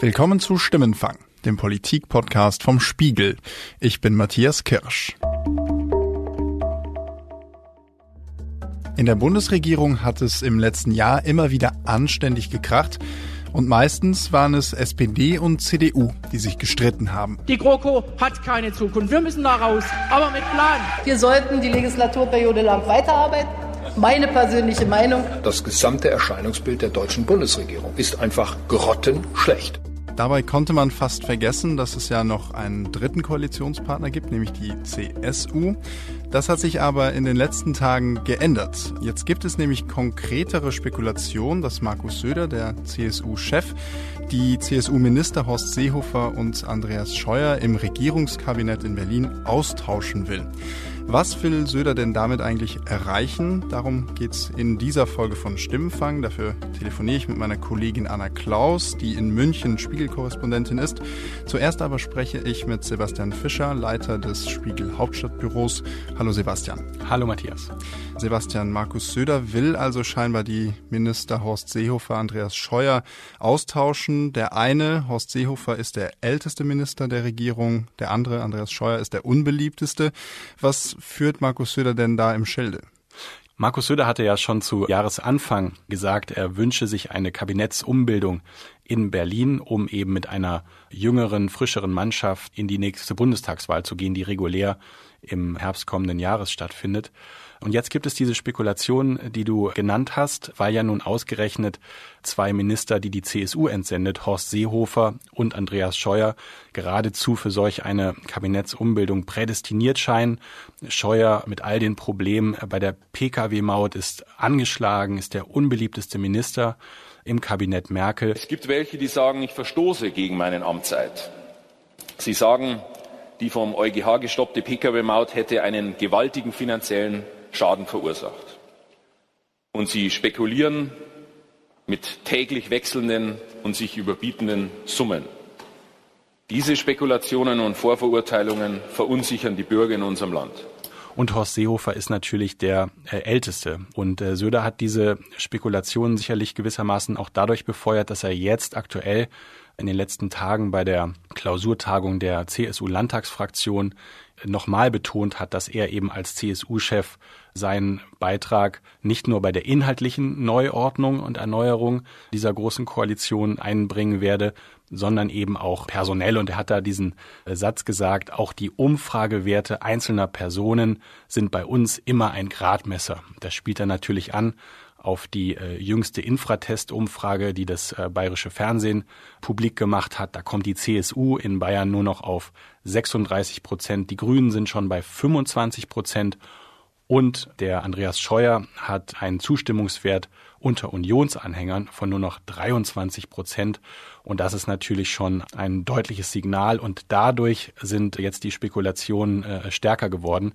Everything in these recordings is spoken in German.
Willkommen zu Stimmenfang, dem Politik-Podcast vom Spiegel. Ich bin Matthias Kirsch. In der Bundesregierung hat es im letzten Jahr immer wieder anständig gekracht. Und meistens waren es SPD und CDU, die sich gestritten haben. Die GroKo hat keine Zukunft. Wir müssen da raus, aber mit Plan. Wir sollten die Legislaturperiode lang weiterarbeiten. Meine persönliche Meinung. Das gesamte Erscheinungsbild der deutschen Bundesregierung ist einfach grottenschlecht. Dabei konnte man fast vergessen, dass es ja noch einen dritten Koalitionspartner gibt, nämlich die CSU. Das hat sich aber in den letzten Tagen geändert. Jetzt gibt es nämlich konkretere Spekulationen, dass Markus Söder, der CSU-Chef, die CSU-Minister Horst Seehofer und Andreas Scheuer im Regierungskabinett in Berlin austauschen will. Was will Söder denn damit eigentlich erreichen? Darum geht's in dieser Folge von Stimmenfang. Dafür telefoniere ich mit meiner Kollegin Anna Klaus, die in München Spiegelkorrespondentin ist. Zuerst aber spreche ich mit Sebastian Fischer, Leiter des Spiegel Hauptstadtbüros. Hallo Sebastian. Hallo Matthias. Sebastian Markus Söder will also scheinbar die Minister Horst Seehofer, Andreas Scheuer austauschen. Der eine, Horst Seehofer, ist der älteste Minister der Regierung. Der andere, Andreas Scheuer, ist der unbeliebteste. Was führt Markus Söder denn da im Schilde? Markus Söder hatte ja schon zu Jahresanfang gesagt, er wünsche sich eine Kabinettsumbildung in Berlin, um eben mit einer jüngeren, frischeren Mannschaft in die nächste Bundestagswahl zu gehen, die regulär im Herbst kommenden Jahres stattfindet. Und jetzt gibt es diese Spekulation, die du genannt hast, weil ja nun ausgerechnet zwei Minister, die die CSU entsendet, Horst Seehofer und Andreas Scheuer, geradezu für solch eine Kabinettsumbildung prädestiniert scheinen. Scheuer mit all den Problemen bei der Pkw-Maut ist angeschlagen, ist der unbeliebteste Minister im Kabinett Merkel. Es gibt welche, die sagen, ich verstoße gegen meinen Amtseid. Sie sagen, die vom EuGH gestoppte Pkw-Maut hätte einen gewaltigen finanziellen Schaden verursacht. Und sie spekulieren mit täglich wechselnden und sich überbietenden Summen. Diese Spekulationen und Vorverurteilungen verunsichern die Bürger in unserem Land. Und Horst Seehofer ist natürlich der äh, Älteste. Und äh, Söder hat diese Spekulationen sicherlich gewissermaßen auch dadurch befeuert, dass er jetzt aktuell in den letzten Tagen bei der Klausurtagung der CSU-Landtagsfraktion nochmal betont hat, dass er eben als CSU-Chef seinen Beitrag nicht nur bei der inhaltlichen Neuordnung und Erneuerung dieser großen Koalition einbringen werde, sondern eben auch personell. Und er hat da diesen äh, Satz gesagt, auch die Umfragewerte einzelner Personen sind bei uns immer ein Gradmesser. Das spielt er natürlich an auf die äh, jüngste Infratest-Umfrage, die das äh, bayerische Fernsehen publik gemacht hat. Da kommt die CSU in Bayern nur noch auf 36 Prozent. Die Grünen sind schon bei 25 Prozent. Und der Andreas Scheuer hat einen Zustimmungswert unter Unionsanhängern von nur noch 23 Prozent. Und das ist natürlich schon ein deutliches Signal. Und dadurch sind jetzt die Spekulationen äh, stärker geworden.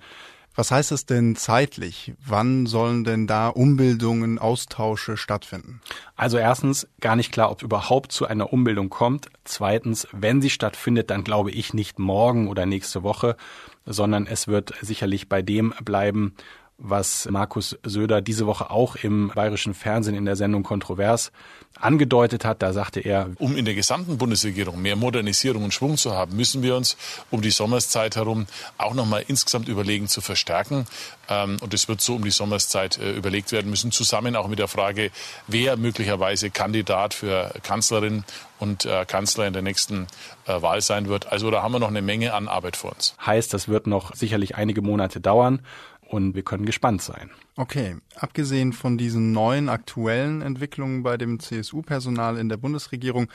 Was heißt das denn zeitlich? Wann sollen denn da Umbildungen, Austausche stattfinden? Also erstens gar nicht klar, ob überhaupt zu einer Umbildung kommt. Zweitens, wenn sie stattfindet, dann glaube ich nicht morgen oder nächste Woche, sondern es wird sicherlich bei dem bleiben, was Markus Söder diese Woche auch im bayerischen Fernsehen in der Sendung Kontrovers angedeutet hat. Da sagte er, um in der gesamten Bundesregierung mehr Modernisierung und Schwung zu haben, müssen wir uns um die Sommerszeit herum auch nochmal insgesamt überlegen zu verstärken. Ähm, und es wird so um die Sommerszeit äh, überlegt werden müssen, zusammen auch mit der Frage, wer möglicherweise Kandidat für Kanzlerin und äh, Kanzler in der nächsten äh, Wahl sein wird. Also da haben wir noch eine Menge an Arbeit vor uns. Heißt, das wird noch sicherlich einige Monate dauern und wir können gespannt sein. Okay, abgesehen von diesen neuen aktuellen Entwicklungen bei dem CSU-Personal in der Bundesregierung,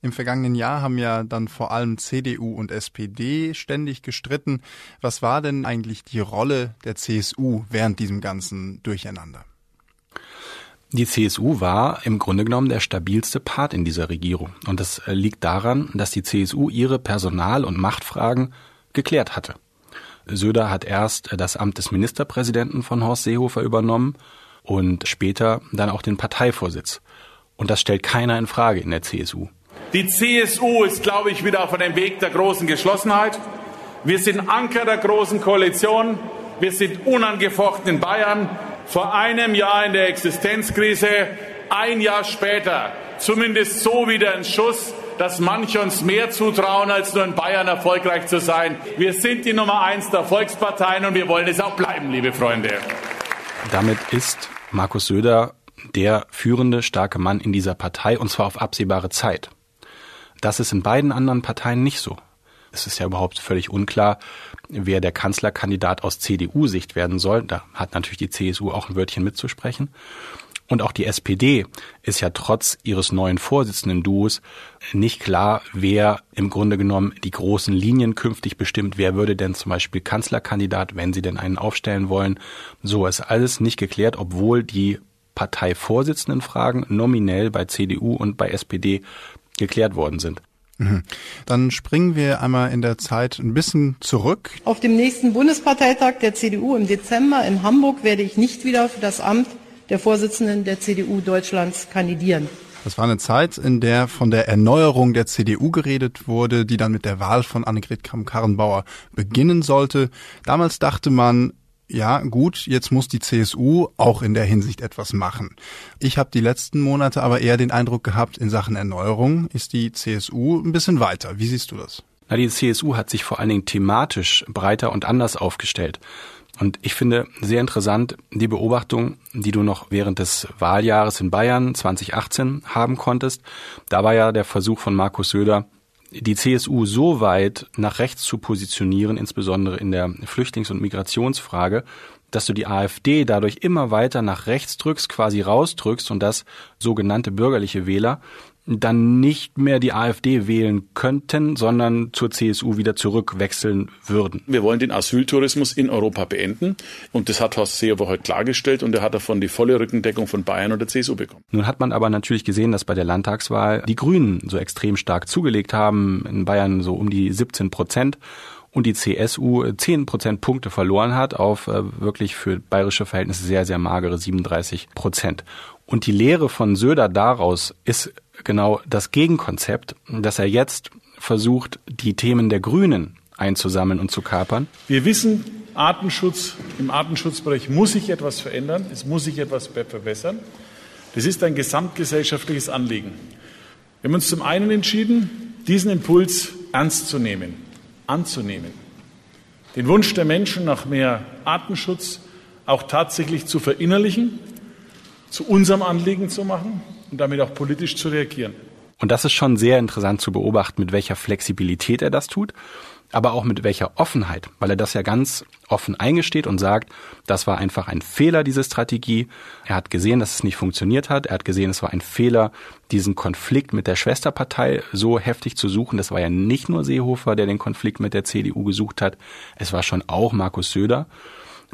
im vergangenen Jahr haben ja dann vor allem CDU und SPD ständig gestritten. Was war denn eigentlich die Rolle der CSU während diesem ganzen Durcheinander? Die CSU war im Grunde genommen der stabilste Part in dieser Regierung. Und das äh, liegt daran, dass die CSU ihre Personal- und Machtfragen geklärt hatte. Söder hat erst das Amt des Ministerpräsidenten von Horst Seehofer übernommen und später dann auch den Parteivorsitz. Und das stellt keiner in Frage in der CSU. Die CSU ist, glaube ich, wieder auf einem Weg der großen Geschlossenheit. Wir sind Anker der großen Koalition. Wir sind unangefochten in Bayern. Vor einem Jahr in der Existenzkrise, ein Jahr später zumindest so wieder ein Schuss dass manche uns mehr zutrauen, als nur in Bayern erfolgreich zu sein. Wir sind die Nummer eins der Volksparteien und wir wollen es auch bleiben, liebe Freunde. Damit ist Markus Söder der führende starke Mann in dieser Partei und zwar auf absehbare Zeit. Das ist in beiden anderen Parteien nicht so. Es ist ja überhaupt völlig unklar, wer der Kanzlerkandidat aus CDU-Sicht werden soll. Da hat natürlich die CSU auch ein Wörtchen mitzusprechen. Und auch die SPD ist ja trotz ihres neuen Vorsitzenden-Duos nicht klar, wer im Grunde genommen die großen Linien künftig bestimmt. Wer würde denn zum Beispiel Kanzlerkandidat, wenn sie denn einen aufstellen wollen? So ist alles nicht geklärt, obwohl die Parteivorsitzendenfragen nominell bei CDU und bei SPD geklärt worden sind. Mhm. Dann springen wir einmal in der Zeit ein bisschen zurück. Auf dem nächsten Bundesparteitag der CDU im Dezember in Hamburg werde ich nicht wieder für das Amt der Vorsitzenden der CDU Deutschlands kandidieren. Das war eine Zeit, in der von der Erneuerung der CDU geredet wurde, die dann mit der Wahl von Annegret Kramp-Karrenbauer beginnen sollte. Damals dachte man, ja gut, jetzt muss die CSU auch in der Hinsicht etwas machen. Ich habe die letzten Monate aber eher den Eindruck gehabt, in Sachen Erneuerung ist die CSU ein bisschen weiter. Wie siehst du das? Na, die CSU hat sich vor allen Dingen thematisch breiter und anders aufgestellt. Und ich finde sehr interessant die Beobachtung, die du noch während des Wahljahres in Bayern 2018 haben konntest. Da war ja der Versuch von Markus Söder, die CSU so weit nach rechts zu positionieren, insbesondere in der Flüchtlings- und Migrationsfrage, dass du die AfD dadurch immer weiter nach rechts drückst, quasi rausdrückst und dass sogenannte bürgerliche Wähler dann nicht mehr die AfD wählen könnten, sondern zur CSU wieder zurückwechseln würden. Wir wollen den Asyltourismus in Europa beenden und das hat Horst Seehofer heute klargestellt und er hat davon die volle Rückendeckung von Bayern und der CSU bekommen. Nun hat man aber natürlich gesehen, dass bei der Landtagswahl die Grünen so extrem stark zugelegt haben, in Bayern so um die 17 Prozent und die CSU 10 Prozentpunkte verloren hat auf äh, wirklich für bayerische Verhältnisse sehr, sehr magere 37 Prozent. Und die Lehre von Söder daraus ist genau das Gegenkonzept, dass er jetzt versucht, die Themen der Grünen einzusammeln und zu kapern. Wir wissen, Artenschutz, im Artenschutzbereich muss sich etwas verändern, es muss sich etwas verbessern. Das ist ein gesamtgesellschaftliches Anliegen. Wir haben uns zum einen entschieden, diesen Impuls ernst zu nehmen, anzunehmen. Den Wunsch der Menschen nach mehr Artenschutz auch tatsächlich zu verinnerlichen, zu unserem Anliegen zu machen und damit auch politisch zu reagieren. Und das ist schon sehr interessant zu beobachten, mit welcher Flexibilität er das tut, aber auch mit welcher Offenheit, weil er das ja ganz offen eingesteht und sagt, das war einfach ein Fehler, diese Strategie. Er hat gesehen, dass es nicht funktioniert hat. Er hat gesehen, es war ein Fehler, diesen Konflikt mit der Schwesterpartei so heftig zu suchen. Das war ja nicht nur Seehofer, der den Konflikt mit der CDU gesucht hat. Es war schon auch Markus Söder.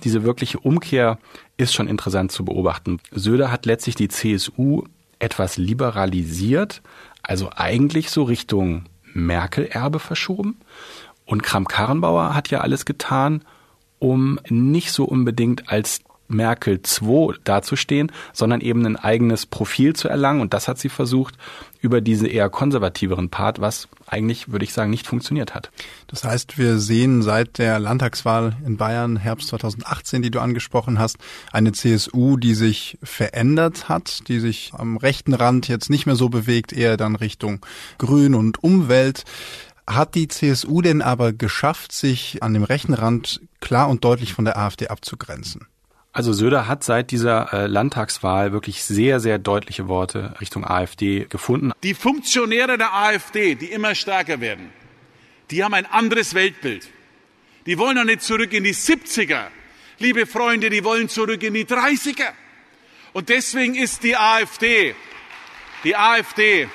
Diese wirkliche Umkehr ist schon interessant zu beobachten. Söder hat letztlich die CSU etwas liberalisiert, also eigentlich so Richtung Merkel-Erbe verschoben. Und Kram-Karrenbauer hat ja alles getan, um nicht so unbedingt als Merkel II dazustehen, sondern eben ein eigenes Profil zu erlangen. Und das hat sie versucht über diese eher konservativeren Part, was eigentlich, würde ich sagen, nicht funktioniert hat. Das heißt, wir sehen seit der Landtagswahl in Bayern Herbst 2018, die du angesprochen hast, eine CSU, die sich verändert hat, die sich am rechten Rand jetzt nicht mehr so bewegt, eher dann Richtung Grün und Umwelt. Hat die CSU denn aber geschafft, sich an dem rechten Rand klar und deutlich von der AfD abzugrenzen? Also Söder hat seit dieser äh, Landtagswahl wirklich sehr, sehr deutliche Worte Richtung AfD gefunden. Die Funktionäre der AfD, die immer stärker werden, die haben ein anderes Weltbild. Die wollen doch nicht zurück in die 70er. Liebe Freunde, die wollen zurück in die 30er. Und deswegen ist die AfD, die AfD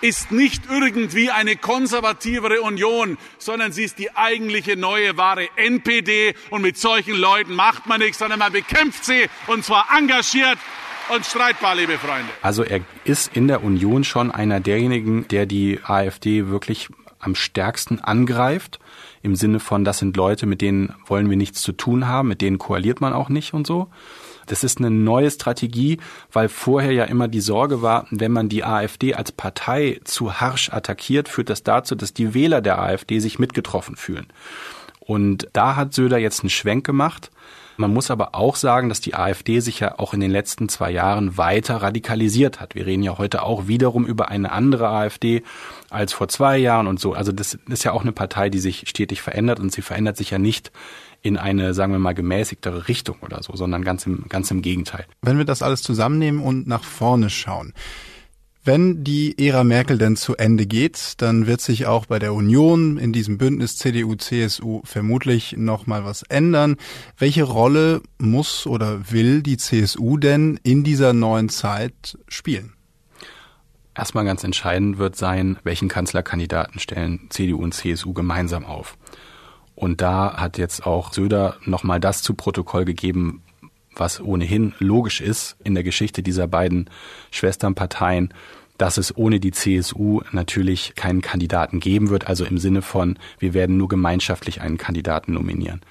ist nicht irgendwie eine konservativere Union, sondern sie ist die eigentliche neue wahre NPD. Und mit solchen Leuten macht man nichts, sondern man bekämpft sie und zwar engagiert und streitbar, liebe Freunde. Also er ist in der Union schon einer derjenigen, der die AfD wirklich am stärksten angreift. Im Sinne von, das sind Leute, mit denen wollen wir nichts zu tun haben, mit denen koaliert man auch nicht und so. Das ist eine neue Strategie, weil vorher ja immer die Sorge war, wenn man die AfD als Partei zu harsch attackiert, führt das dazu, dass die Wähler der AfD sich mitgetroffen fühlen. Und da hat Söder jetzt einen Schwenk gemacht Man muss aber auch sagen, dass die AfD sich ja auch in den letzten zwei Jahren weiter radikalisiert hat. Wir reden ja heute auch wiederum über eine andere AfD als vor zwei Jahren und so. Also das ist ja auch eine Partei, die sich stetig verändert und sie verändert sich ja nicht in eine, sagen wir mal, gemäßigtere Richtung oder so, sondern ganz im, ganz im Gegenteil. Wenn wir das alles zusammennehmen und nach vorne schauen, wenn die Ära Merkel denn zu Ende geht, dann wird sich auch bei der Union in diesem Bündnis CDU-CSU vermutlich noch mal was ändern. Welche Rolle muss oder will die CSU denn in dieser neuen Zeit spielen? Erstmal ganz entscheidend wird sein, welchen Kanzlerkandidaten stellen CDU und CSU gemeinsam auf. Und da hat jetzt auch Söder nochmal das zu Protokoll gegeben, was ohnehin logisch ist in der Geschichte dieser beiden Schwesternparteien, dass es ohne die CSU natürlich keinen Kandidaten geben wird, also im Sinne von, wir werden nur gemeinschaftlich einen Kandidaten nominieren.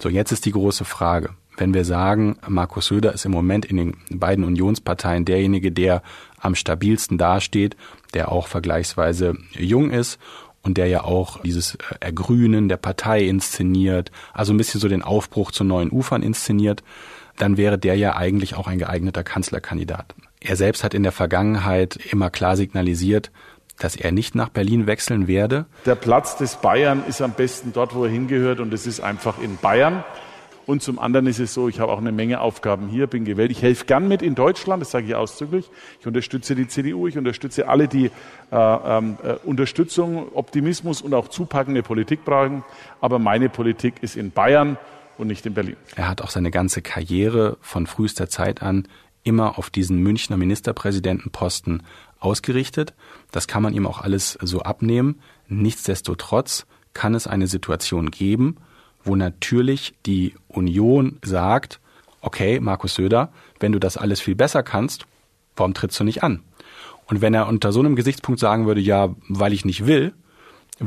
So, jetzt ist die große Frage. Wenn wir sagen, Markus Söder ist im Moment in den beiden Unionsparteien derjenige, der am stabilsten dasteht, der auch vergleichsweise jung ist und der ja auch dieses Ergrünen der Partei inszeniert, also ein bisschen so den Aufbruch zu neuen Ufern inszeniert, dann wäre der ja eigentlich auch ein geeigneter Kanzlerkandidat. Er selbst hat in der Vergangenheit immer klar signalisiert, dass er nicht nach Berlin wechseln werde. Der Platz des Bayern ist am besten dort, wo er hingehört, und das ist einfach in Bayern. Und zum anderen ist es so, ich habe auch eine Menge Aufgaben hier, bin gewählt. Ich helfe gern mit in Deutschland, das sage ich ausdrücklich. Ich unterstütze die CDU, ich unterstütze alle, die äh, äh, Unterstützung, Optimismus und auch zupackende Politik brauchen. Aber meine Politik ist in Bayern und nicht in Berlin. Er hat auch seine ganze Karriere von frühester Zeit an immer auf diesen Münchner Ministerpräsidentenposten ausgerichtet. Das kann man ihm auch alles so abnehmen. Nichtsdestotrotz kann es eine Situation geben, wo natürlich die Union sagt, okay, Markus Söder, wenn du das alles viel besser kannst, warum trittst du nicht an? Und wenn er unter so einem Gesichtspunkt sagen würde, ja, weil ich nicht will,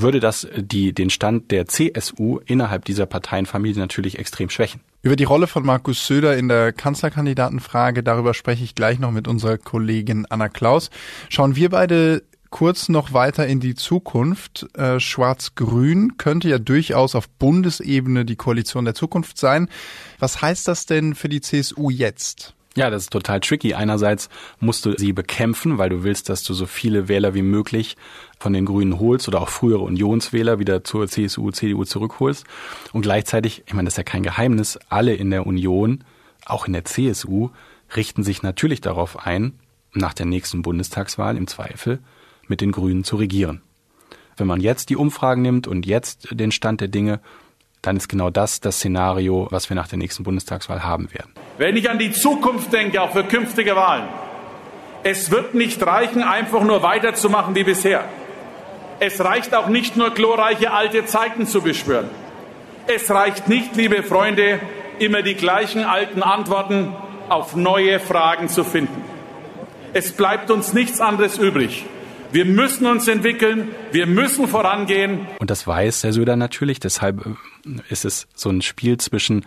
würde das die, den Stand der CSU innerhalb dieser Parteienfamilie natürlich extrem schwächen. Über die Rolle von Markus Söder in der Kanzlerkandidatenfrage, darüber spreche ich gleich noch mit unserer Kollegin Anna Klaus. Schauen wir beide kurz noch weiter in die Zukunft. Äh, Schwarz-Grün könnte ja durchaus auf Bundesebene die Koalition der Zukunft sein. Was heißt das denn für die CSU jetzt? Ja, das ist total tricky. Einerseits musst du sie bekämpfen, weil du willst, dass du so viele Wähler wie möglich von den Grünen holst oder auch frühere Unionswähler wieder zur CSU, CDU zurückholst. Und gleichzeitig, ich meine, das ist ja kein Geheimnis, alle in der Union, auch in der CSU, richten sich natürlich darauf ein, nach der nächsten Bundestagswahl im Zweifel mit den Grünen zu regieren. Wenn man jetzt die Umfragen nimmt und jetzt den Stand der Dinge, dann ist genau das das Szenario, was wir nach der nächsten Bundestagswahl haben werden. Wenn ich an die Zukunft denke, auch für künftige Wahlen, es wird nicht reichen, einfach nur weiterzumachen wie bisher. Es reicht auch nicht nur glorreiche alte Zeiten zu beschwören. Es reicht nicht, liebe Freunde, immer die gleichen alten Antworten auf neue Fragen zu finden. Es bleibt uns nichts anderes übrig, wir müssen uns entwickeln, wir müssen vorangehen. Und das weiß Herr Söder natürlich, deshalb äh, ist es so ein Spiel zwischen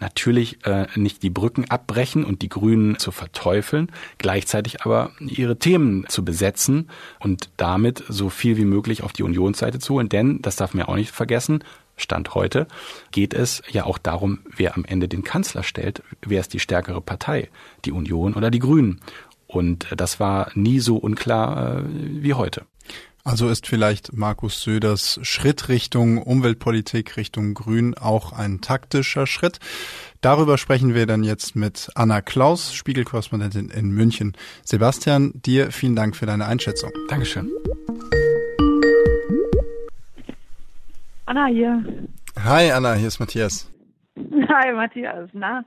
natürlich äh, nicht die Brücken abbrechen und die Grünen zu verteufeln, gleichzeitig aber ihre Themen zu besetzen und damit so viel wie möglich auf die Unionsseite zu holen. Denn, das darf man ja auch nicht vergessen, Stand heute, geht es ja auch darum, wer am Ende den Kanzler stellt. Wer ist die stärkere Partei? Die Union oder die Grünen? Und das war nie so unklar äh, wie heute. Also ist vielleicht Markus Söders Schritt Richtung Umweltpolitik, Richtung Grün auch ein taktischer Schritt. Darüber sprechen wir dann jetzt mit Anna Klaus, Spiegelkorrespondentin in München. Sebastian, dir vielen Dank für deine Einschätzung. Dankeschön. Anna hier. Hi Anna, hier ist Matthias. Hi Matthias, na?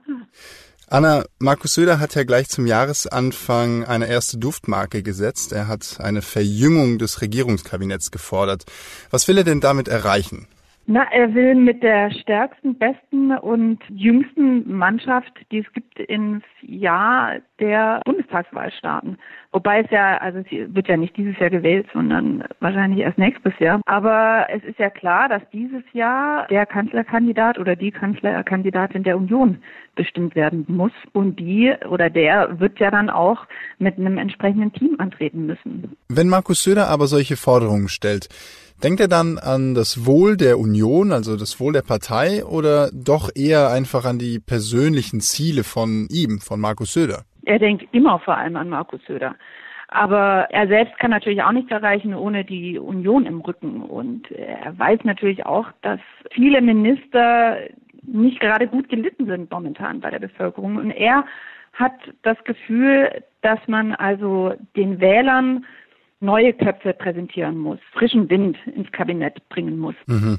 Anna, Markus Söder hat ja gleich zum Jahresanfang eine erste Duftmarke gesetzt. Er hat eine Verjüngung des Regierungskabinetts gefordert. Was will er denn damit erreichen? Na, er will mit der stärksten, besten und jüngsten Mannschaft, die es gibt, ins Jahr der Bundestagswahl starten. Wobei es ja, also es wird ja nicht dieses Jahr gewählt, sondern wahrscheinlich erst nächstes Jahr. Aber es ist ja klar, dass dieses Jahr der Kanzlerkandidat oder die Kanzlerkandidatin der Union bestimmt werden muss. Und die oder der wird ja dann auch mit einem entsprechenden Team antreten müssen. Wenn Markus Söder aber solche Forderungen stellt, Denkt er dann an das Wohl der Union, also das Wohl der Partei, oder doch eher einfach an die persönlichen Ziele von ihm, von Markus Söder? Er denkt immer vor allem an Markus Söder. Aber er selbst kann natürlich auch nichts erreichen ohne die Union im Rücken. Und er weiß natürlich auch, dass viele Minister nicht gerade gut gelitten sind momentan bei der Bevölkerung. Und er hat das Gefühl, dass man also den Wählern neue Köpfe präsentieren muss, frischen Wind ins Kabinett bringen muss. Mhm.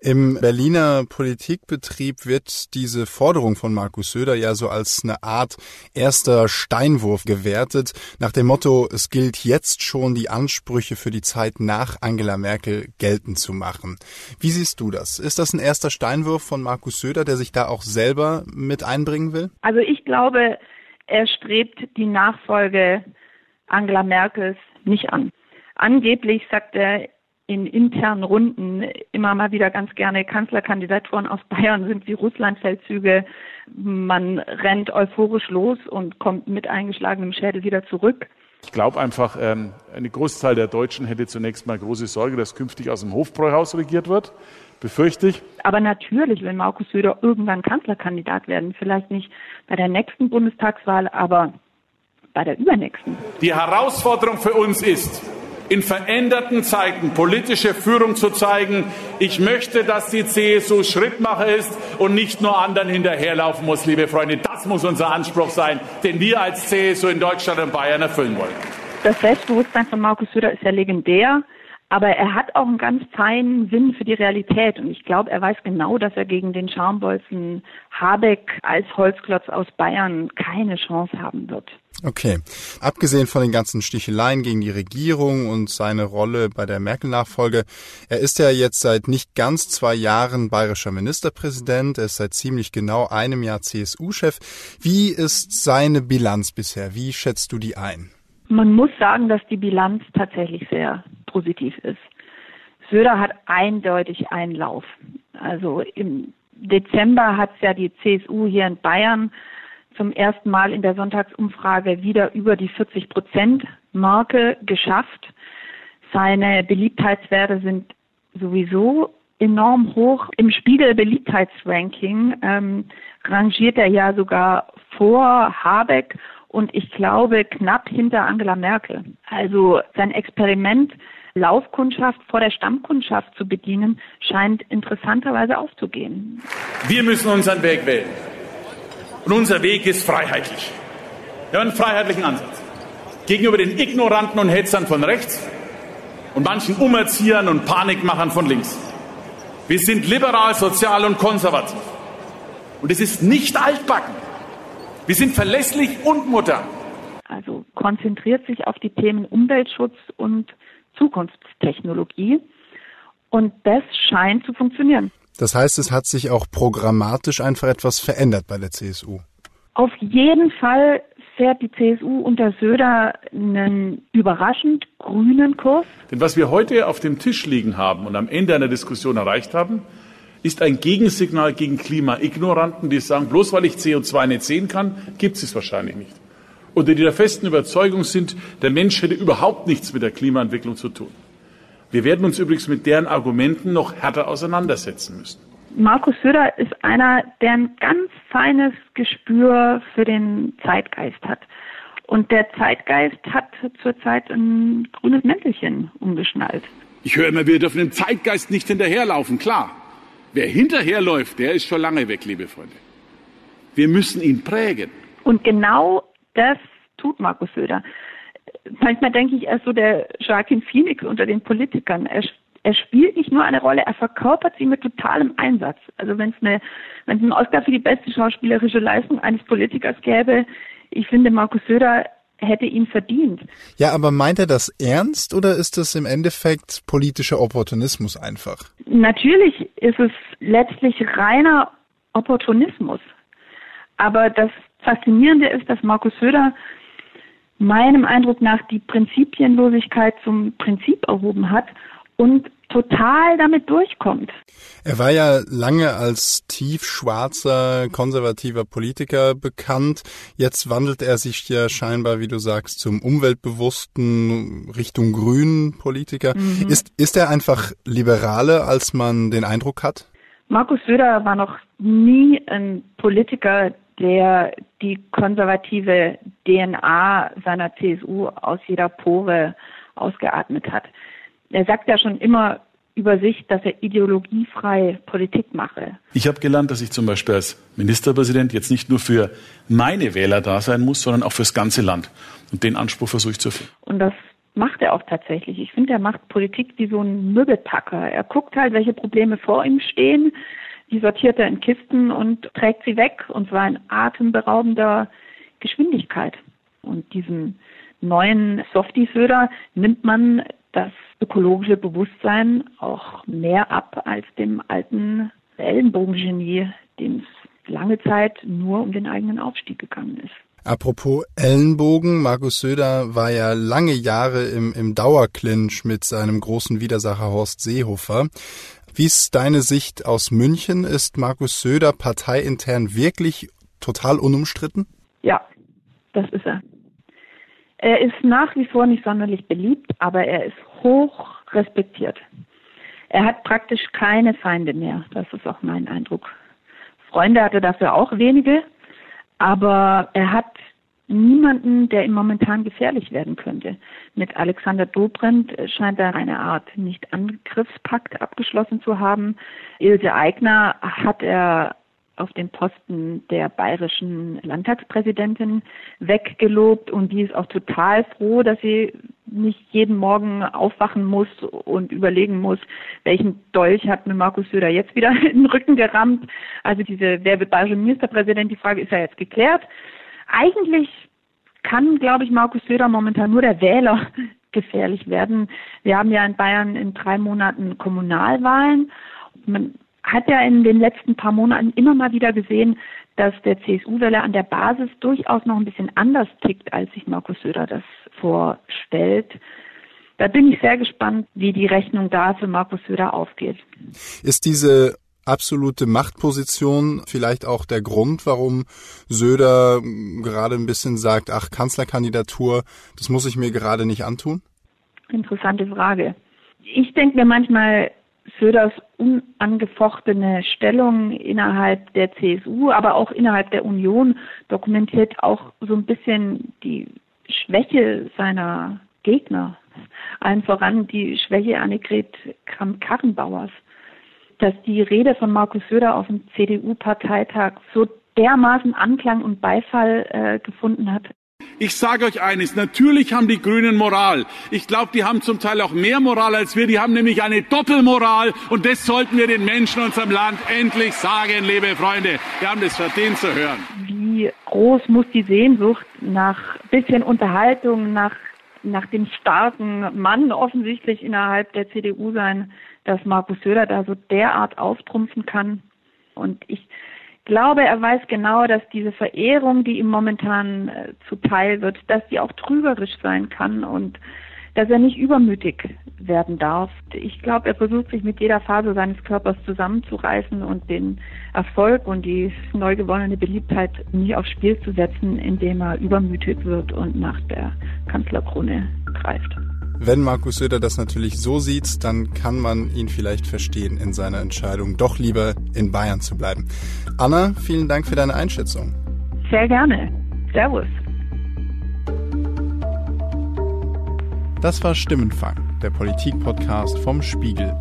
Im Berliner Politikbetrieb wird diese Forderung von Markus Söder ja so als eine Art erster Steinwurf gewertet, nach dem Motto, es gilt jetzt schon die Ansprüche für die Zeit nach Angela Merkel geltend zu machen. Wie siehst du das? Ist das ein erster Steinwurf von Markus Söder, der sich da auch selber mit einbringen will? Also ich glaube, er strebt die Nachfolge Angela Merkels nicht an. Angeblich sagt er in internen Runden immer mal wieder ganz gerne, Kanzlerkandidaturen aus Bayern sind wie Russlandfeldzüge. Man rennt euphorisch los und kommt mit eingeschlagenem Schädel wieder zurück. Ich glaube einfach, ähm, eine Großteil der Deutschen hätte zunächst mal große Sorge, dass künftig aus dem Hofbräuhaus regiert wird. Befürchte ich. Aber natürlich will Markus Söder irgendwann Kanzlerkandidat werden. Vielleicht nicht bei der nächsten Bundestagswahl, aber bei der übernächsten. Die Herausforderung für uns ist, in veränderten Zeiten politische Führung zu zeigen. Ich möchte, dass die CSU Schrittmacher ist und nicht nur anderen hinterherlaufen muss, liebe Freunde. Das muss unser Anspruch sein, den wir als CSU in Deutschland und Bayern erfüllen wollen. Das Selbstbewusstsein von Markus Söder ist ja legendär. Aber er hat auch einen ganz feinen Sinn für die Realität. Und ich glaube, er weiß genau, dass er gegen den Schambolzen Habeck als Holzklotz aus Bayern keine Chance haben wird. Okay. Abgesehen von den ganzen Sticheleien gegen die Regierung und seine Rolle bei der Merkel-Nachfolge, er ist ja jetzt seit nicht ganz zwei Jahren bayerischer Ministerpräsident, er ist seit ziemlich genau einem Jahr CSU-Chef. Wie ist seine Bilanz bisher? Wie schätzt du die ein? Man muss sagen, dass die Bilanz tatsächlich sehr positiv ist. Söder hat eindeutig einen Lauf. Also im Dezember hat es ja die CSU hier in Bayern zum ersten Mal in der Sonntagsumfrage wieder über die 40 Prozent Marke geschafft. Seine Beliebtheitswerte sind sowieso enorm hoch. Im Spiegel Beliebtheitsranking ähm, rangiert er ja sogar vor Habeck und ich glaube knapp hinter Angela Merkel. Also sein Experiment, Laufkundschaft vor der Stammkundschaft zu bedienen, scheint interessanterweise aufzugehen. Wir müssen unseren Weg wählen. Und unser Weg ist freiheitlich. Wir haben einen freiheitlichen Ansatz. Gegenüber den Ignoranten und Hetzern von rechts und manchen Umerziehern und Panikmachern von links. Wir sind liberal, sozial und konservativ. Und es ist nicht altbacken. Wir sind verlässlich und modern. Also konzentriert sich auf die Themen Umweltschutz und Zukunftstechnologie. Und das scheint zu funktionieren. Das heißt, es hat sich auch programmatisch einfach etwas verändert bei der CSU. Auf jeden Fall fährt die CSU unter Söder einen überraschend grünen Kurs. Denn was wir heute auf dem Tisch liegen haben und am Ende einer Diskussion erreicht haben, ist ein Gegensignal gegen Klimaignoranten, die sagen, bloß weil ich CO2 nicht sehen kann, gibt es es wahrscheinlich nicht. Oder die der festen Überzeugung sind, der Mensch hätte überhaupt nichts mit der Klimaentwicklung zu tun. Wir werden uns übrigens mit deren Argumenten noch härter auseinandersetzen müssen. Markus Söder ist einer, der ein ganz feines Gespür für den Zeitgeist hat. Und der Zeitgeist hat zurzeit ein grünes Mäntelchen umgeschnallt. Ich höre immer, wir dürfen dem Zeitgeist nicht hinterherlaufen, klar. Wer hinterherläuft, der ist schon lange weg, liebe Freunde. Wir müssen ihn prägen. Und genau das tut Markus Söder. Manchmal denke ich, er ist so der Joaquin Phoenix unter den Politikern. Er, er spielt nicht nur eine Rolle, er verkörpert sie mit totalem Einsatz. Also wenn es es einen Oscar für die beste schauspielerische Leistung eines Politikers gäbe, ich finde, Markus Söder hätte ihn verdient. Ja, aber meint er das ernst oder ist das im Endeffekt politischer Opportunismus einfach? Natürlich ist es letztlich reiner Opportunismus. Aber das Faszinierende ist, dass Markus Söder meinem Eindruck nach die Prinzipienlosigkeit zum Prinzip erhoben hat und total damit durchkommt. Er war ja lange als tiefschwarzer, konservativer Politiker bekannt. Jetzt wandelt er sich ja scheinbar, wie du sagst, zum umweltbewussten, Richtung grünen Politiker. Mhm. Ist, ist er einfach liberaler, als man den Eindruck hat? Markus Söder war noch nie ein Politiker, der die konservative DNA seiner CSU aus jeder Pore ausgeatmet hat. Er sagt ja schon immer über sich, dass er ideologiefrei Politik mache. Ich habe gelernt, dass ich zum Beispiel als Ministerpräsident jetzt nicht nur für meine Wähler da sein muss, sondern auch fürs ganze Land. Und den Anspruch versuche ich zu erfüllen. Und das macht er auch tatsächlich. Ich finde, er macht Politik wie so ein Möbelpacker. Er guckt halt, welche Probleme vor ihm stehen, die sortiert er in Kisten und trägt sie weg, und zwar in atemberaubender Geschwindigkeit. Und diesen neuen Softie-Föder nimmt man das ökologische Bewusstsein auch mehr ab als dem alten Ellenbogengenie, dem es lange Zeit nur um den eigenen Aufstieg gegangen ist. Apropos Ellenbogen, Markus Söder war ja lange Jahre im, im Dauerclinch mit seinem großen Widersacher Horst Seehofer. Wie ist deine Sicht aus München? Ist Markus Söder parteiintern wirklich total unumstritten? Ja, das ist er. Er ist nach wie vor nicht sonderlich beliebt, aber er ist hoch respektiert. Er hat praktisch keine Feinde mehr. Das ist auch mein Eindruck. Freunde hatte dafür auch wenige, aber er hat niemanden, der ihm momentan gefährlich werden könnte. Mit Alexander Dobrindt scheint er eine Art Nicht-Angriffspakt abgeschlossen zu haben. Ilse Aigner hat er auf den Posten der bayerischen Landtagspräsidentin weggelobt und die ist auch total froh, dass sie nicht jeden Morgen aufwachen muss und überlegen muss, welchen Dolch hat mir Markus Söder jetzt wieder in den Rücken gerammt. Also diese, wer wird bayerische Ministerpräsident, die Frage ist ja jetzt geklärt. Eigentlich kann, glaube ich, Markus Söder momentan nur der Wähler gefährlich werden. Wir haben ja in Bayern in drei Monaten Kommunalwahlen. Man hat ja in den letzten paar Monaten immer mal wieder gesehen, dass der CSU-Wähler an der Basis durchaus noch ein bisschen anders tickt, als sich Markus Söder das vorstellt. Da bin ich sehr gespannt, wie die Rechnung da für Markus Söder aufgeht. Ist diese absolute Machtposition vielleicht auch der Grund, warum Söder gerade ein bisschen sagt, ach, Kanzlerkandidatur, das muss ich mir gerade nicht antun? Interessante Frage. Ich denke mir manchmal, Söders unangefochtene Stellung innerhalb der CSU, aber auch innerhalb der Union dokumentiert auch so ein bisschen die Schwäche seiner Gegner. Allen voran die Schwäche Annegret Kramp-Karrenbauers. Dass die Rede von Markus Söder auf dem CDU-Parteitag so dermaßen Anklang und Beifall äh, gefunden hat, ich sage euch eines, natürlich haben die Grünen Moral. Ich glaube, die haben zum Teil auch mehr Moral als wir. Die haben nämlich eine Doppelmoral und das sollten wir den Menschen in unserem Land endlich sagen, liebe Freunde. Wir haben das verdient zu hören. Wie groß muss die Sehnsucht nach bisschen Unterhaltung, nach, nach dem starken Mann offensichtlich innerhalb der CDU sein, dass Markus Söder da so derart auftrumpfen kann. Und ich glaube, er weiß genau, dass diese Verehrung, die ihm momentan äh, zuteil wird, dass die auch trügerisch sein kann und dass er nicht übermütig werden darf. Ich glaube, er versucht sich mit jeder Phase seines Körpers zusammenzureißen und den Erfolg und die neu gewonnene Beliebtheit nicht aufs Spiel zu setzen, indem er übermütig wird und nach der Kanzlerkrone greift. Wenn Markus Söder das natürlich so sieht, dann kann man ihn vielleicht verstehen in seiner Entscheidung, doch lieber in Bayern zu bleiben. Anna, vielen Dank für deine Einschätzung. Sehr gerne. Servus. Das war Stimmenfang, der Politik-Podcast vom Spiegel.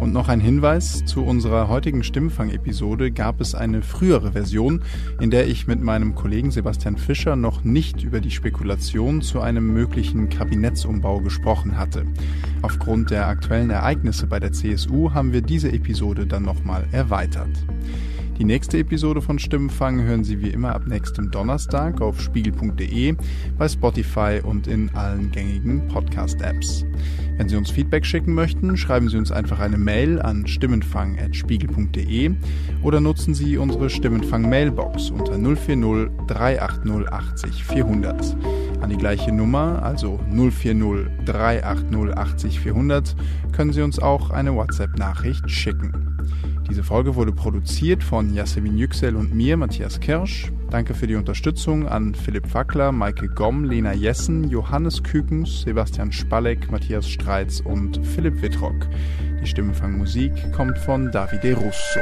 Und noch ein Hinweis, zu unserer heutigen Stimmfang-Episode gab es eine frühere Version, in der ich mit meinem Kollegen Sebastian Fischer noch nicht über die Spekulation zu einem möglichen Kabinettsumbau gesprochen hatte. Aufgrund der aktuellen Ereignisse bei der CSU haben wir diese Episode dann nochmal erweitert. Die nächste Episode von Stimmenfang hören Sie wie immer ab nächstem Donnerstag auf spiegel.de, bei Spotify und in allen gängigen Podcast-Apps. Wenn Sie uns Feedback schicken möchten, schreiben Sie uns einfach eine Mail an stimmenfang.spiegel.de oder nutzen Sie unsere Stimmenfang-Mailbox unter 040 380 80 400. An die gleiche Nummer, also 040 380 80 400, können Sie uns auch eine WhatsApp-Nachricht schicken. Diese Folge wurde produziert von Yasemin Yüksel und mir, Matthias Kirsch. Danke für die Unterstützung an Philipp Wackler, Maike Gomm, Lena Jessen, Johannes Kükens, Sebastian Spalleck, Matthias Streitz und Philipp Wittrock. Die Stimmenfangmusik kommt von Davide Russo.